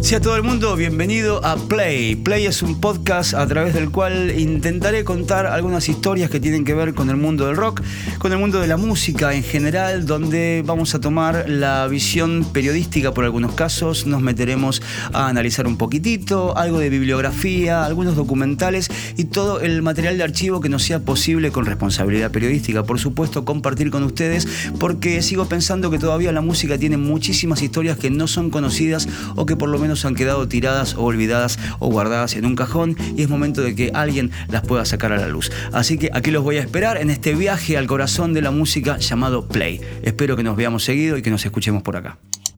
Sí, a todo el mundo, bienvenido a Play. Play es un podcast a través del cual intentaré contar algunas historias que tienen que ver con el mundo del rock, con el mundo de la música en general, donde vamos a tomar la visión periodística por algunos casos, nos meteremos a analizar un poquitito, algo de bibliografía, algunos documentales y todo el material de archivo que nos sea posible con responsabilidad periodística, por supuesto, compartir con ustedes, porque sigo pensando que todavía la música tiene muchísimas historias que no son conocidas o que por lo han quedado tiradas o olvidadas o guardadas en un cajón y es momento de que alguien las pueda sacar a la luz. Así que aquí los voy a esperar en este viaje al corazón de la música llamado Play. Espero que nos veamos seguido y que nos escuchemos por acá.